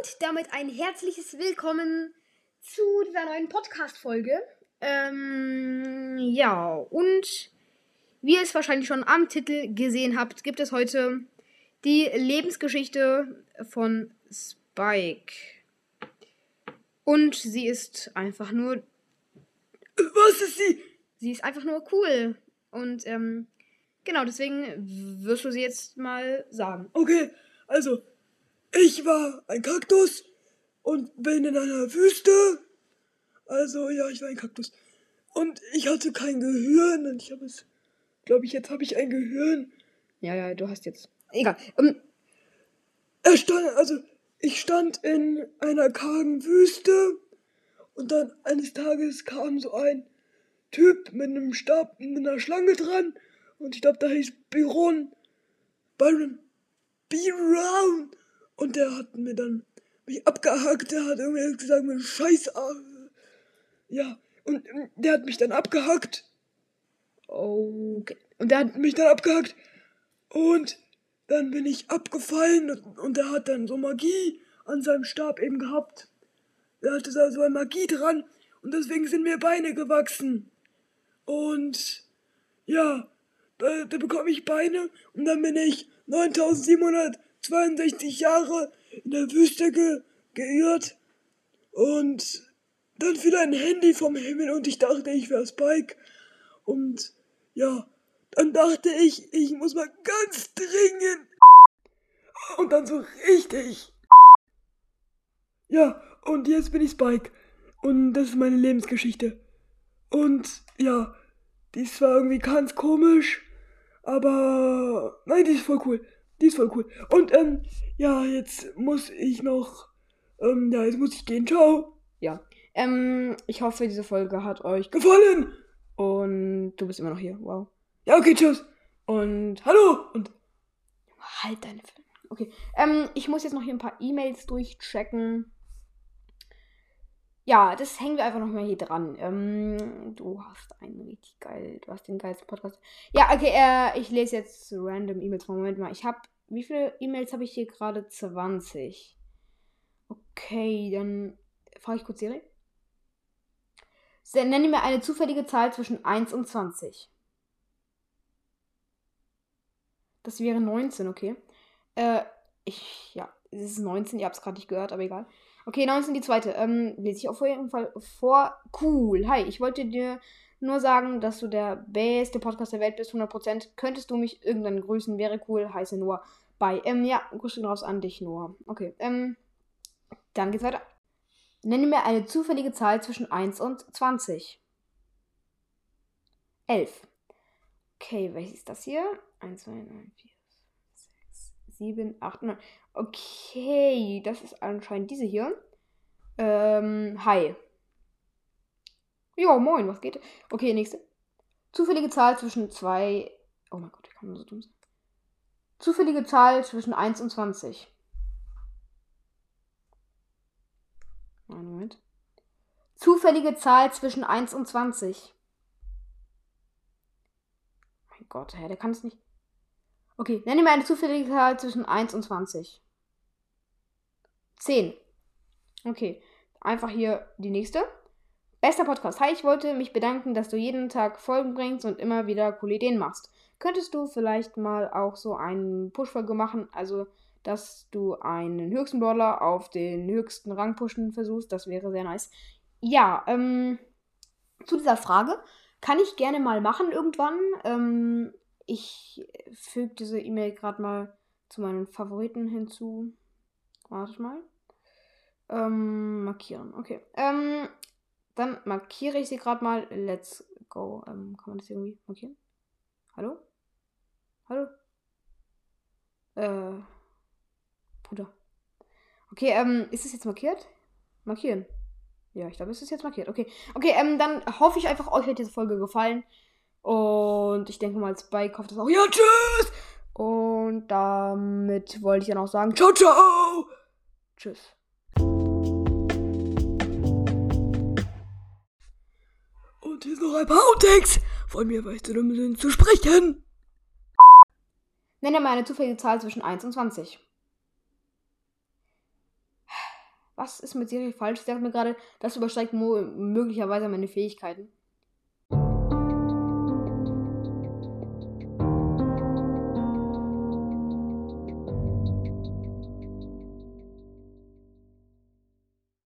Und damit ein herzliches Willkommen zu dieser neuen Podcast-Folge. Ähm, ja, und wie ihr es wahrscheinlich schon am Titel gesehen habt, gibt es heute die Lebensgeschichte von Spike. Und sie ist einfach nur. Was ist sie? Sie ist einfach nur cool. Und, ähm, genau, deswegen wirst du sie jetzt mal sagen. Okay, also, ich war ein Kaktus und bin in einer Wüste. Also, ja, ich war ein Kaktus. Und ich hatte kein Gehirn und ich habe es. Glaube ich, jetzt habe ich ein Gehirn. Ja, ja, du hast jetzt. Egal. Ähm, Er stand, also, ich stand in einer kargen Wüste und dann eines Tages kam so ein Typ mit einem Stab, mit einer Schlange dran und ich glaube, da hieß Byron. Byron. Byron. Und der hat mir dann mich abgehackt, der hat irgendwie gesagt, mir Scheiß. Ja, und ähm, der hat mich dann abgehackt. okay. Und der hat mich dann abgehackt. Und dann bin ich abgefallen und, und er hat dann so Magie an seinem Stab eben gehabt. Er hatte da so eine Magie dran und deswegen sind mir Beine gewachsen. Und ja, da, da bekomme ich Beine und dann bin ich 9762 Jahre in der Wüste ge, geirrt und dann fiel ein Handy vom Himmel und ich dachte, ich wäre Spike. Und ja, dann dachte ich, ich muss mal ganz dringend. Und dann so richtig. Ja, und jetzt bin ich Spike. Und das ist meine Lebensgeschichte. Und ja, die ist zwar irgendwie ganz komisch, aber nein, die ist voll cool. Die ist voll cool. Und ähm, ja, jetzt muss ich noch. Ähm, ja, jetzt muss ich gehen. Ciao. Ja. Ähm, ich hoffe, diese Folge hat euch Gefallen. Und du bist immer noch hier. Wow. Ja, okay, tschüss. Und Hallo. Und halt deine Filme. Okay. Ähm, ich muss jetzt noch hier ein paar E-Mails durchchecken. Ja, das hängen wir einfach noch mal hier dran. Ähm, du hast einen richtig geil, du hast den geilsten Podcast. Ja, okay, äh, ich lese jetzt random E-Mails. Moment mal, ich habe, wie viele E-Mails habe ich hier gerade? 20. Okay, dann frage ich kurz. Se- Nenne mir eine zufällige Zahl zwischen 1 und 20. Das wäre 19, okay. Äh, ich, ja, es ist 19, ihr habt es gerade nicht gehört, aber egal. Okay, 19 die zweite. Ähm, lese ich auf jeden Fall vor. Cool. Hi, ich wollte dir nur sagen, dass du der beste Podcast der Welt bist, 100%. Könntest du mich irgendwann grüßen? Wäre cool. Heiße Noah. Bye. Ähm, ja, Grüße raus an dich, Noah. Okay, ähm, dann geht's weiter. Nenne mir eine zufällige Zahl zwischen 1 und 20. 11. Okay, welches ist das hier? 1, 2, 3, 4, 6, 7, 8, 9. Okay, das ist anscheinend diese hier. Ähm, hi. Ja, moin, was geht? Okay, nächste. Zufällige Zahl zwischen 2. Oh mein Gott, wie kann man so dumm sein? Zufällige Zahl zwischen 1 und 20. Einen Moment. Zufällige Zahl zwischen 1 und 20. Mein Gott, hä, der kann es nicht. Okay, nenne mir eine zufällige Zahl zwischen 1 und 20. 10. Okay, einfach hier die nächste. Bester Podcast. Hi, ich wollte mich bedanken, dass du jeden Tag Folgen bringst und immer wieder coole Ideen machst. Könntest du vielleicht mal auch so einen Push-Folge machen? Also, dass du einen höchsten Brawler auf den höchsten Rang pushen versuchst. Das wäre sehr nice. Ja, ähm, zu dieser Frage kann ich gerne mal machen irgendwann. Ähm, ich füge diese E-Mail gerade mal zu meinen Favoriten hinzu. Warte mal. Ähm, markieren. Okay. Ähm, dann markiere ich sie gerade mal. Let's go. Ähm, kann man das irgendwie markieren? Hallo? Hallo? Äh. Bruder. Okay, ähm, ist es jetzt markiert? Markieren. Ja, ich glaube, es ist jetzt markiert. Okay. Okay, ähm, dann hoffe ich einfach, euch hat diese Folge gefallen. Und ich denke mal, Spike hofft das auch. Ja, tschüss! Und damit wollte ich dann auch sagen, ciao, ciao. tschüss. Paar Outtakes von mir, zu dumm bin, zu sprechen. Nenne mal eine zufällige Zahl zwischen 1 und 20. Was ist mit Siri falsch? Sie sagt mir gerade, das übersteigt möglicherweise meine Fähigkeiten.